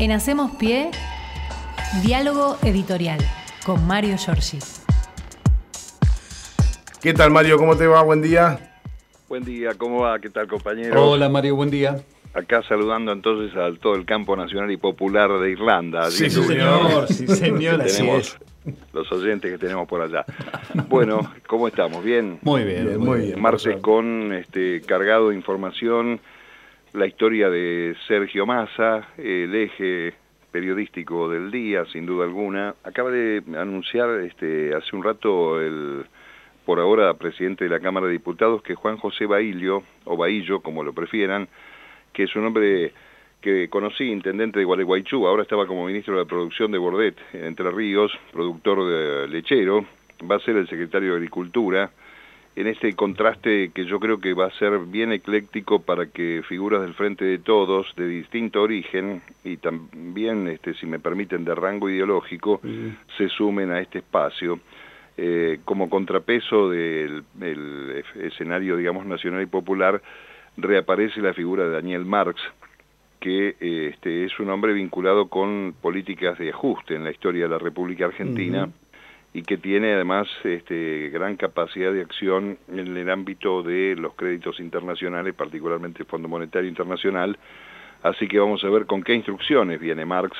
En Hacemos Pie, diálogo editorial con Mario Giorgi. ¿Qué tal Mario? ¿Cómo te va? Buen día. Buen día, ¿cómo va? ¿Qué tal compañero? Hola Mario, buen día. Acá saludando entonces a todo el campo nacional y popular de Irlanda. Sí, señor, sí, señor, así tenemos los oyentes que tenemos por allá. Bueno, ¿cómo estamos? ¿Bien? Muy bien, muy bien. Martes con este cargado de información, la historia de Sergio Massa, el eje periodístico del día, sin duda alguna. Acaba de anunciar este hace un rato el por ahora presidente de la Cámara de Diputados que Juan José Bailio, o Baillo, como lo prefieran, que es un hombre que conocí, intendente de Gualeguaychú, ahora estaba como ministro de la producción de Bordet, en Entre Ríos, productor de lechero, va a ser el secretario de Agricultura, en este contraste que yo creo que va a ser bien ecléctico para que figuras del Frente de Todos, de distinto origen, y también, este, si me permiten, de rango ideológico, se sumen a este espacio. Eh, como contrapeso del, escenario, digamos, nacional y popular, reaparece la figura de Daniel Marx, que este, es un hombre vinculado con políticas de ajuste en la historia de la República Argentina y que tiene además este, gran capacidad de acción en el ámbito de los créditos internacionales, particularmente el Fondo Monetario Internacional. Así que vamos a ver con qué instrucciones viene Marx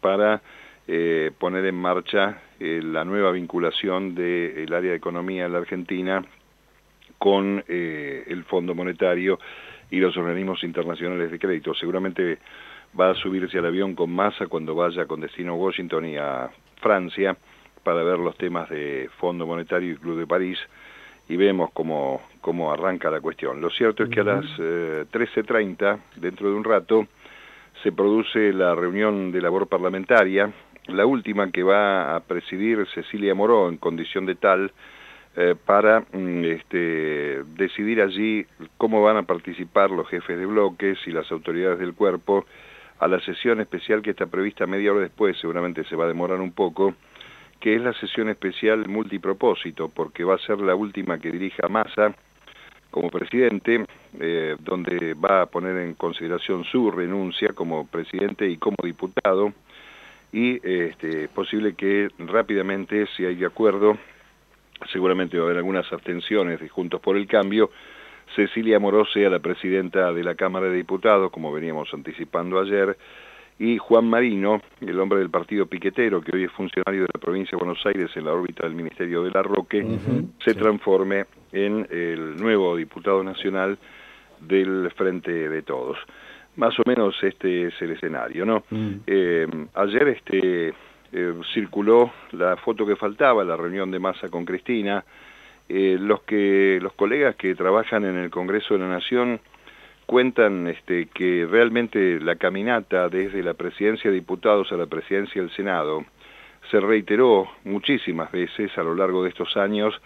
para eh, poner en marcha eh, la nueva vinculación del área de economía de la Argentina con eh, el Fondo Monetario y los organismos internacionales de crédito. Seguramente va a subirse al avión con masa cuando vaya con destino a Washington y a Francia para ver los temas de Fondo Monetario y Club de París y vemos cómo, cómo arranca la cuestión. Lo cierto es que a las 13.30, dentro de un rato, se produce la reunión de labor parlamentaria la última que va a presidir Cecilia Moró en condición de tal eh, para mm, este, decidir allí cómo van a participar los jefes de bloques y las autoridades del cuerpo a la sesión especial que está prevista media hora después, seguramente se va a demorar un poco, que es la sesión especial multipropósito, porque va a ser la última que dirija Massa como presidente, eh, donde va a poner en consideración su renuncia como presidente y como diputado, y este, es posible que rápidamente, si hay de acuerdo, seguramente va a haber algunas abstenciones de Juntos por el Cambio, Cecilia Moró sea la presidenta de la Cámara de Diputados, como veníamos anticipando ayer, y Juan Marino, el hombre del partido piquetero, que hoy es funcionario de la provincia de Buenos Aires en la órbita del Ministerio de la Roque, se transforme en el nuevo diputado nacional del Frente de Todos. Más o menos este es el escenario, ¿no? Mm. Eh, ayer este eh, circuló la foto que faltaba, la reunión de masa con Cristina. Eh, los que los colegas que trabajan en el Congreso de la Nación cuentan este, que realmente la caminata desde la presidencia de diputados a la presidencia del Senado se reiteró muchísimas veces a lo largo de estos años,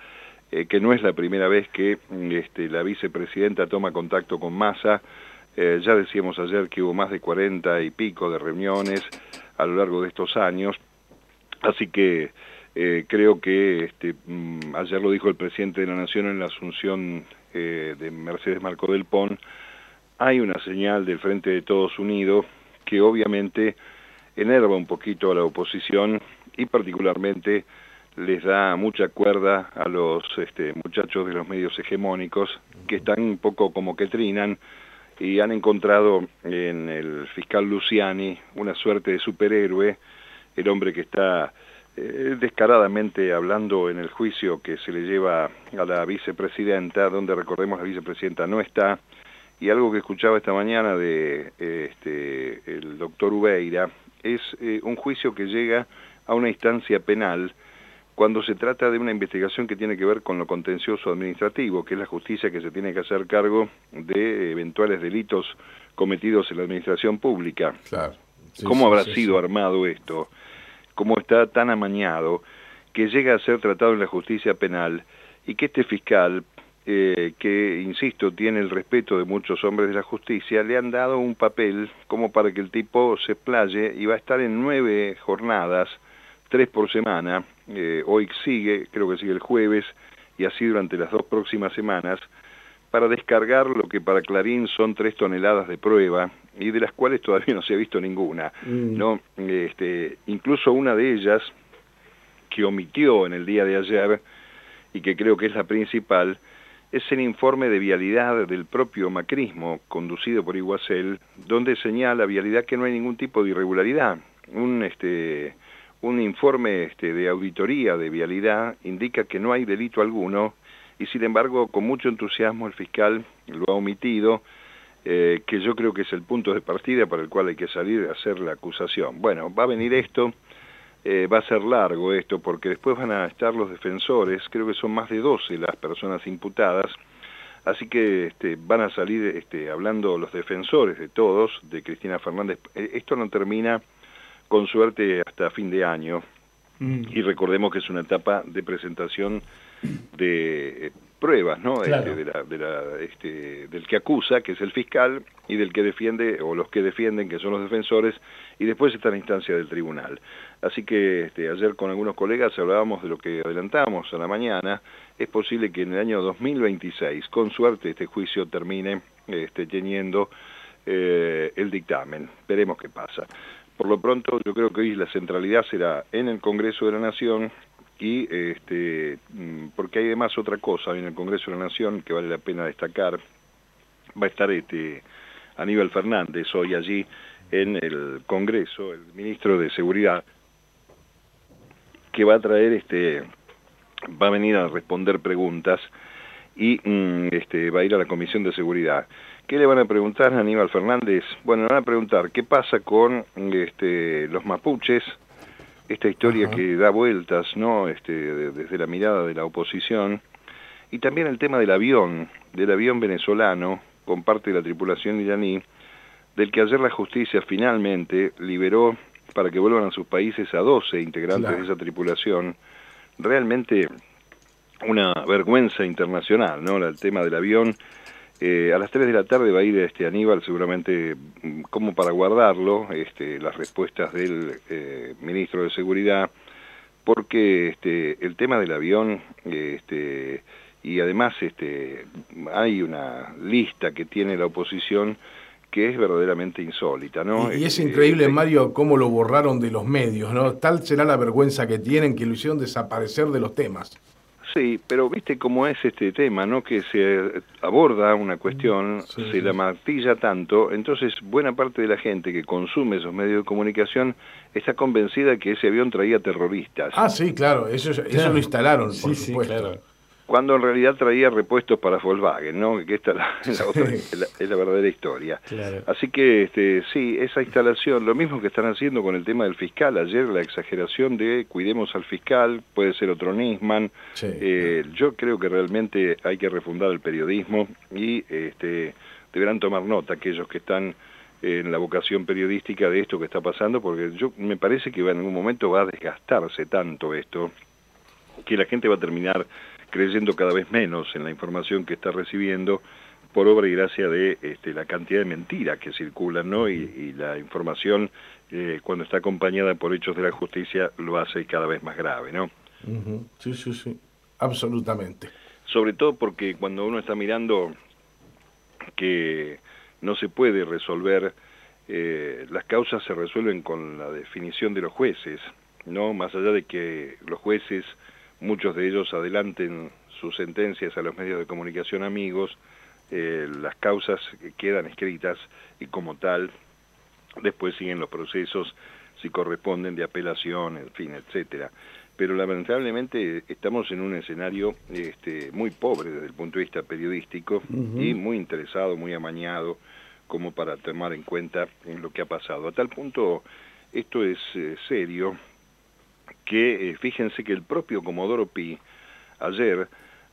que no es la primera vez que este, la vicepresidenta toma contacto con Massa, eh, ya decíamos ayer que hubo más de 40 y pico de reuniones a lo largo de estos años, así que eh, creo que este, mm, ayer lo dijo el presidente de la Nación en la asunción eh, de Mercedes Marco del Pon, hay una señal del Frente de Todos Unidos que obviamente enerva un poquito a la oposición y particularmente les da mucha cuerda a los este, muchachos de los medios hegemónicos que están un poco como que trinan y han encontrado en el fiscal Luciani una suerte de superhéroe, el hombre que está eh, descaradamente hablando en el juicio que se le lleva a la vicepresidenta, donde recordemos la vicepresidenta no está, y algo que escuchaba esta mañana de este, el doctor Ubeira, es eh, un juicio que llega a una instancia penal cuando se trata de una investigación que tiene que ver con lo contencioso administrativo, que es la justicia que se tiene que hacer cargo de eventuales delitos cometidos en la administración pública. ¿Cómo habrá sido armado esto? ¿Cómo está tan amañado que llega a ser tratado en la justicia penal y que este fiscal, eh, que, insisto, tiene el respeto de muchos hombres de la justicia, le han dado un papel como para que el tipo se playe y va a estar en nueve jornadas, tres por semana, eh, hoy sigue, creo que sigue el jueves, y así durante las dos próximas semanas, para descargar lo que para Clarín son tres toneladas de prueba y de las cuales todavía no se ha visto ninguna. Mm. ¿no? Este, incluso una de ellas, que omitió en el día de ayer, y que creo que es la principal, es el informe de vialidad del propio macrismo, conducido por Iguacel, donde señala vialidad que no hay ningún tipo de irregularidad. Un, este, un informe este, de auditoría de vialidad indica que no hay delito alguno y sin embargo con mucho entusiasmo el fiscal lo ha omitido, eh, que yo creo que es el punto de partida para el cual hay que salir a hacer la acusación. Bueno, va a venir esto, eh, va a ser largo esto, porque después van a estar los defensores, creo que son más de 12 las personas imputadas, así que este, van a salir este, hablando los defensores de todos, de Cristina Fernández. Eh, esto no termina con suerte hasta fin de año, mm. y recordemos que es una etapa de presentación de pruebas, ¿no? Este, de la, de la, este, del que acusa, que es el fiscal, y del que defiende, o los que defienden, que son los defensores, y después está la instancia del tribunal. Así que este, ayer con algunos colegas hablábamos de lo que adelantamos a la mañana, es posible que en el año 2026, con suerte, este juicio termine este, teniendo eh, el dictamen. Veremos qué pasa. Por lo pronto, yo creo que hoy la centralidad será en el Congreso de la Nación, y este, mm, porque hay además otra cosa en el Congreso de la Nación que vale la pena destacar, va a estar este Aníbal Fernández hoy allí en el Congreso, el ministro de Seguridad, que va a traer este, va a venir a responder preguntas y mm, este, va a ir a la Comisión de Seguridad. ¿Qué le van a preguntar a Aníbal Fernández? Bueno, le van a preguntar qué pasa con este, los mapuches, esta historia que da vueltas, ¿no? Este, desde la mirada de la oposición, y también el tema del avión, del avión venezolano, con parte de la tripulación iraní, del que ayer la justicia finalmente liberó para que vuelvan a sus países a 12 integrantes de esa tripulación. Realmente una vergüenza internacional, ¿no? El tema del avión eh, a las 3 de la tarde va a ir este Aníbal seguramente mm, como para guardarlo, este, las respuestas del eh, ministro de Seguridad, porque este, el tema del avión, este, y además este, hay una lista que tiene la oposición que es verdaderamente insólita, ¿no? Y, es increíble, Mario, cómo lo borraron de los medios, ¿no? Tal será la vergüenza que tienen que lo hicieron desaparecer de los temas. Sí, pero viste cómo es este tema, ¿no? Que se aborda una cuestión, se la martilla tanto, entonces buena parte de la gente que consume esos medios de comunicación está convencida que ese avión traía terroristas. Ah, sí, claro, eso, eso lo instalaron, por supuesto cuando en realidad traía repuestos para Volkswagen, ¿no? Que esta es la, verdadera historia. Así que este, sí, esa instalación, lo mismo que están haciendo con el tema del fiscal, ayer la exageración de cuidemos al fiscal, puede ser otro Nisman, eh, yo creo que realmente hay que refundar el periodismo y este, deberán tomar nota aquellos que están en la vocación periodística de esto que está pasando, porque yo me parece que en algún momento va a desgastarse tanto esto, que la gente va a terminar creyendo cada vez menos en la información que está recibiendo por obra y gracia de este, la cantidad de mentiras que circulan, ¿no? Y, la información, eh, cuando está acompañada por hechos de la justicia, lo hace cada vez más grave, ¿no? Sí, sí, sí, absolutamente. Sobre todo porque cuando uno está mirando que no se puede resolver, eh, las causas se resuelven con la definición de los jueces, ¿no? Más allá de que los jueces muchos de ellos adelanten sus sentencias a los medios de comunicación amigos, eh, las causas quedan escritas y como tal después siguen los procesos si corresponden de apelación, en fin, etcétera. Pero lamentablemente estamos en un escenario este, muy pobre desde el punto de vista periodístico y muy interesado, muy amañado como para tomar en cuenta en lo que ha pasado. A tal punto esto es eh, serio que eh, fíjense que el propio Comodoro Pi ayer,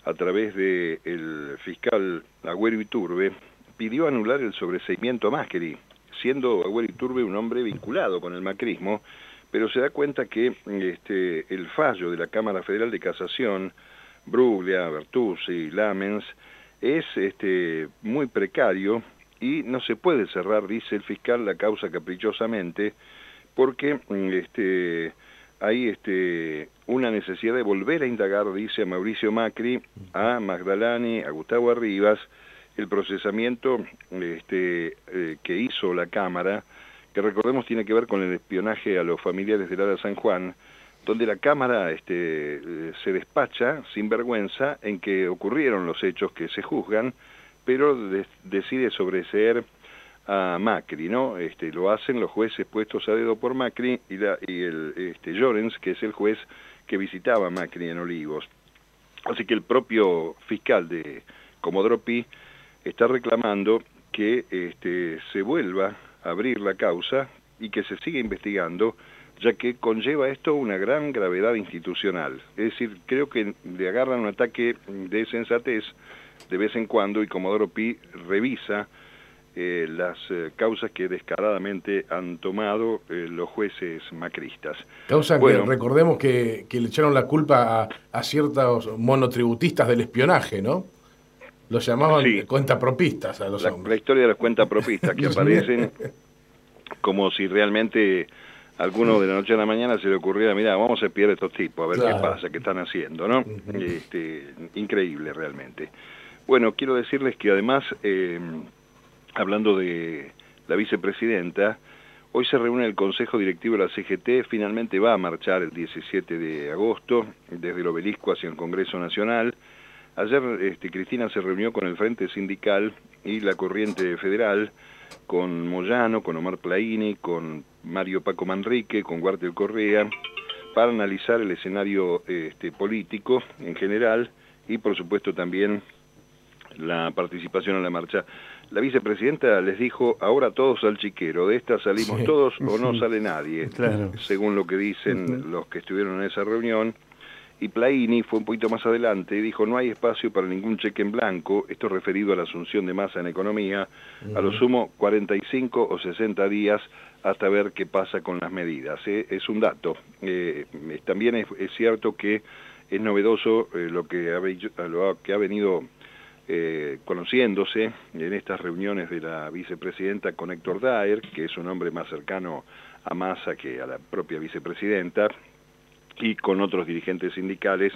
a través del el fiscal Agüero Iturbe, pidió anular el sobreseimiento a siendo Agüero Iturbe un hombre vinculado con el macrismo, pero se da cuenta que este, el fallo de la Cámara Federal de Casación, Bruglia, Bertuzzi, Lamens, es este, muy precario y no se puede cerrar, dice el fiscal, la causa caprichosamente, porque este, hay este, una necesidad de volver a indagar, dice Mauricio Macri, a Magdalani, a Gustavo Arribas, el procesamiento este, eh, que hizo la Cámara, que recordemos tiene que ver con el espionaje a los familiares de Lara San Juan, donde la Cámara este, eh, se despacha sin vergüenza en que ocurrieron los hechos que se juzgan, pero decide sobreseer a Macri, ¿no? Este, lo hacen los jueces puestos a dedo por Macri y, la, y el este, Llorens, que es el juez que visitaba Macri en Olivos. Así que el propio fiscal de Comodoro Pi está reclamando que este, se vuelva a abrir la causa y que se siga investigando, ya que conlleva esto una gran gravedad institucional. Es decir, creo que le agarran un ataque de sensatez de vez en cuando y Comodoro Pi revisa eh, las eh, causas que descaradamente han tomado eh, los jueces macristas. Causa que recordemos que, le echaron la culpa a, ciertos monotributistas del espionaje, ¿no? Los llamaban cuentapropistas a los la, hombres. La historia de los cuentapropistas que aparecen como si realmente alguno de la noche a la mañana se le ocurriera, mira, vamos a espiar a estos tipos, a ver qué pasa, qué están haciendo, ¿no? este, increíble realmente. Bueno, quiero decirles que además hablando de la vicepresidenta, hoy se reúne el Consejo Directivo de la CGT, finalmente va a marchar el 17 de agosto desde el obelisco hacia el Congreso Nacional. Ayer este, Cristina se reunió con el Frente Sindical y la Corriente Federal, con Moyano, con Omar Plaini, con Mario Paco Manrique, con Guartel Correa, para analizar el escenario este, político en general y por supuesto también la participación en la marcha. La vicepresidenta les dijo, ahora todos al chiquero, de esta salimos todos o no sale nadie, según lo que dicen los que estuvieron en esa reunión. Y Plaini fue un poquito más adelante y dijo, no hay espacio para ningún cheque en blanco, esto referido a la asunción de masa en economía, a lo sumo 45 o 60 días hasta ver qué pasa con las medidas. ¿eh? Es un dato. Eh, también es, cierto que es novedoso eh, lo, que ha, lo que ha venido eh, conociéndose en estas reuniones de la vicepresidenta con Héctor Daer, que es un hombre más cercano a Massa que a la propia vicepresidenta, y con otros dirigentes sindicales,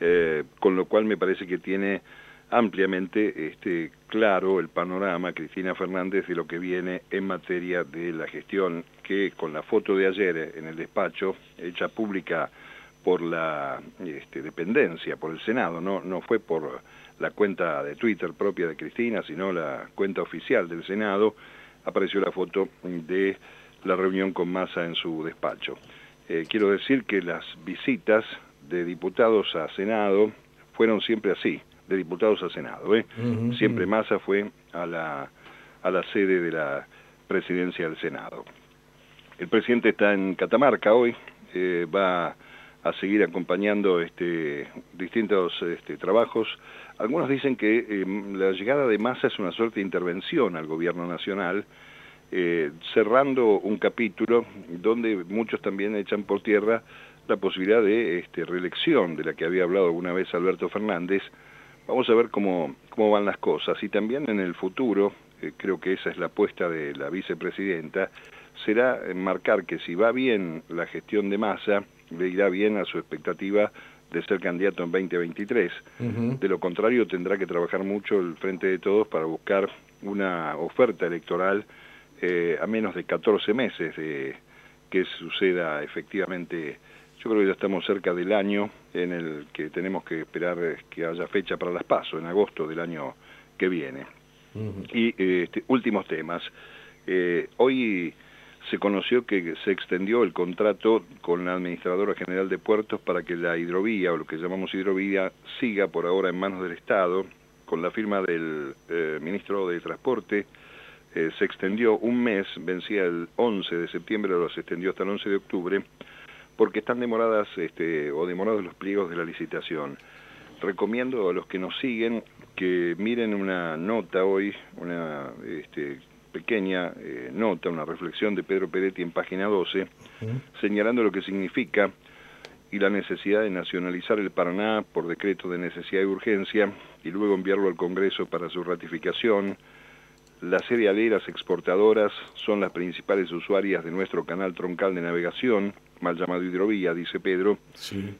eh, con lo cual me parece que tiene ampliamente este, claro el panorama Cristina Fernández de lo que viene en materia de la gestión que con la foto de ayer en el despacho hecha pública por la este, dependencia, por el Senado, no, no fue por la cuenta de Twitter propia de Cristina, sino la cuenta oficial del Senado, apareció la foto de la reunión con Massa en su despacho. Eh, quiero decir que las visitas de diputados a Senado fueron siempre así, de diputados a Senado. ¿eh? Siempre Massa fue a la, a la sede de la presidencia del Senado. El presidente está en Catamarca hoy, eh, va a seguir acompañando este, distintos este, trabajos. Algunos dicen que em, la llegada de Massa es una suerte de intervención al gobierno nacional, eh, cerrando un capítulo donde muchos también echan por tierra la posibilidad de este, reelección de la que había hablado alguna vez Alberto Fernández. Vamos a ver cómo, cómo van las cosas. Y también en el futuro, eh, creo que esa es la apuesta de la vicepresidenta, será marcar que si va bien la gestión de Massa, le irá bien a su expectativa de ser candidato en 2023. De lo contrario, tendrá que trabajar mucho el Frente de Todos para buscar una oferta electoral eh, a menos de 14 meses de que suceda efectivamente. Yo creo que ya estamos cerca del año en el que tenemos que esperar que haya fecha para las PASO, en agosto del año que viene. Y este, últimos temas. Eh, hoy se conoció que se extendió el contrato con la Administradora General de Puertos para que la hidrovía, o lo que llamamos hidrovía, siga por ahora en manos del Estado. Con la firma del eh, Ministro de Transporte, eh, se extendió un mes, vencía el 11 de septiembre, ahora se extendió hasta el 11 de octubre, porque están demoradas este, o demorados los pliegos de la licitación. Recomiendo a los que nos siguen que miren una nota hoy, una este, pequeña eh, nota, una reflexión de Pedro Peretti en página 12, señalando lo que significa y la necesidad de nacionalizar el Paraná por decreto de necesidad y urgencia y luego enviarlo al Congreso para su ratificación. Las cerealeras exportadoras son las principales usuarias de nuestro canal troncal de navegación, mal llamado hidrovía, dice Pedro,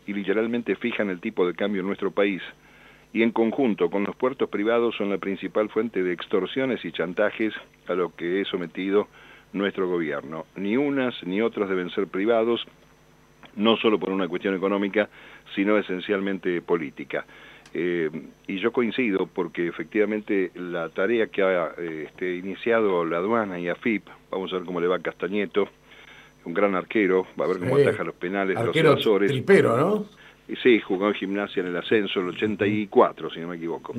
y literalmente fijan el tipo de cambio en nuestro país y en conjunto con los puertos privados son la principal fuente de extorsiones y chantajes a lo que es sometido nuestro gobierno. Ni unas ni otras deben ser privados, no solo por una cuestión económica, sino esencialmente política. Eh, y yo coincido porque efectivamente la tarea que ha eh, este, iniciado la aduana y AFIP, vamos a ver cómo le va a Castañeto, un gran arquero, va a ver cómo ataja los penales de los Azores. tripero, ¿no? Sí, jugó en gimnasia en el ascenso, el 84, si no me equivoco.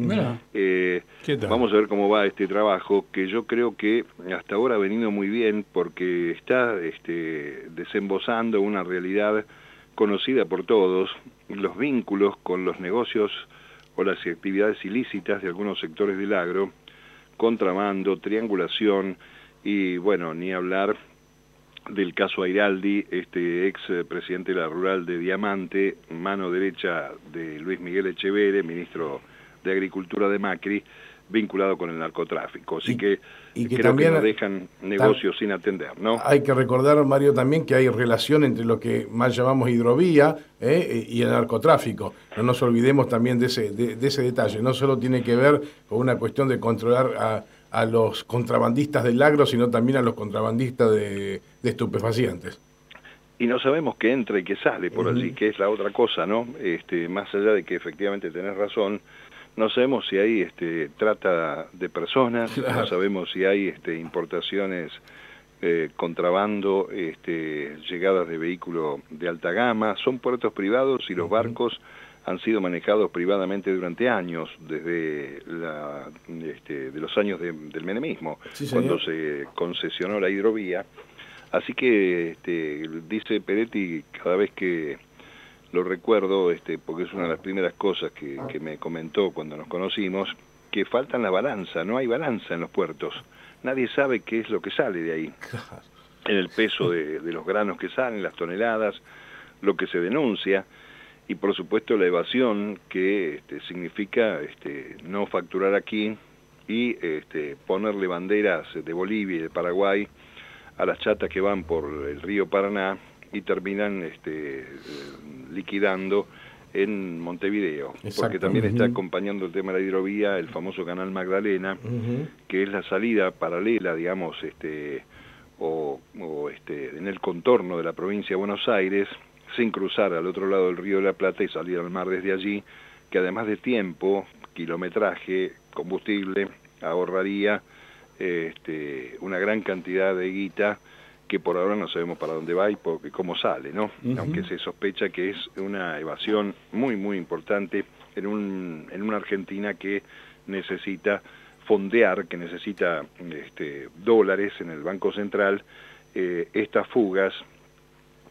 Eh, vamos a ver cómo va este trabajo, que yo creo que hasta ahora ha venido muy bien porque está este, desembosando una realidad conocida por todos, los vínculos con los negocios o las actividades ilícitas de algunos sectores del agro, contramando, triangulación y, bueno, ni hablar del caso Airaldi, este ex presidente de la rural de Diamante, mano derecha de Luis Miguel Echeverre, ministro de Agricultura de Macri, vinculado con el narcotráfico. Así que, y que creo también, que no dejan negocios sin atender, ¿no? Hay que recordar, Mario, también que hay relación entre lo que más llamamos hidrovía ¿eh? y el narcotráfico. No nos olvidemos también de ese, de ese detalle. No solo tiene que ver con una cuestión de controlar a a los contrabandistas del agro, sino también a los contrabandistas de, estupefacientes. Y no sabemos qué entra y qué sale por allí, que es la otra cosa, ¿no? Este, más allá de que efectivamente tenés razón, no sabemos si hay este, trata de personas, no sabemos si hay este, importaciones, eh, contrabando, este, llegadas de vehículos de alta gama, son puertos privados y los barcos han sido manejados privadamente durante años, desde la, este, de los años del menemismo, cuando se concesionó la hidrovía. Así que este, dice Peretti cada vez que lo recuerdo, este, porque es una de las primeras cosas que, me comentó cuando nos conocimos, que faltan la balanza, no hay balanza en los puertos. Nadie sabe qué es lo que sale de ahí. En el peso de los granos que salen, las toneladas, lo que se denuncia y por supuesto la evasión que este, significa este, no facturar aquí y este, ponerle banderas de Bolivia y de Paraguay a las chatas que van por el río Paraná y terminan este, liquidando en Montevideo, porque también está acompañando el tema de la hidrovía el famoso canal Magdalena, que es la salida paralela, digamos, este, o, o este, en el contorno de la provincia de Buenos Aires, sin cruzar al otro lado del río de la Plata y salir al mar desde allí, que además de tiempo, kilometraje, combustible, ahorraría este, una gran cantidad de guita que por ahora no sabemos para dónde va y cómo sale, ¿no? Aunque se sospecha que es una evasión muy, muy importante en, un, en una Argentina que necesita fondear, que necesita este, dólares en el Banco Central, eh, estas fugas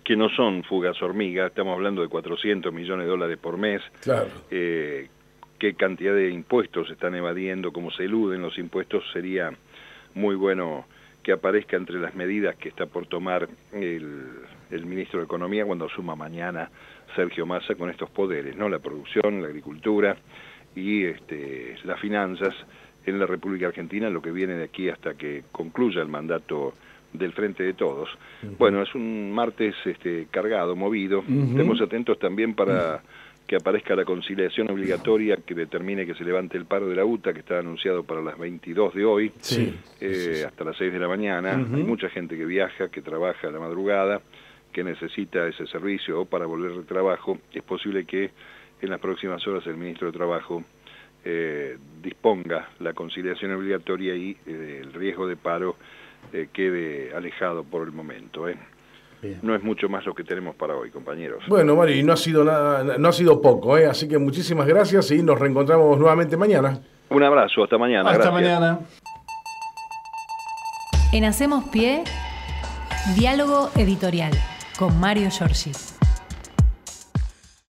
que no son fugas hormigas, estamos hablando de 400 millones de dólares por mes. Claro. Eh, qué cantidad de impuestos se están evadiendo, cómo se eluden los impuestos, sería muy bueno que aparezca entre las medidas que está por tomar el, ministro de Economía cuando asuma mañana Sergio Massa con estos poderes, ¿no? La producción, la agricultura y este, las finanzas en la República Argentina, lo que viene de aquí hasta que concluya el mandato del frente de todos. Bueno, es un martes este, cargado, movido. Estemos atentos también para que aparezca la conciliación obligatoria que determine que se levante el paro de la UTA, que está anunciado para las 22 de hoy, eh, hasta las 6 de la mañana. Hay mucha gente que viaja, que trabaja a la madrugada, que necesita ese servicio o para volver de trabajo. Es posible que en las próximas horas el ministro de Trabajo eh, disponga la conciliación obligatoria y eh, el riesgo de paro eh, quede alejado por el momento. ¿eh? No es mucho más lo que tenemos para hoy, compañeros. Bueno, Mari, no ha sido nada, no ha sido poco, ¿eh? así que muchísimas gracias y nos reencontramos nuevamente mañana. Un abrazo, hasta mañana. Hasta mañana. En Hacemos Pie, diálogo editorial con Mario Giorgi.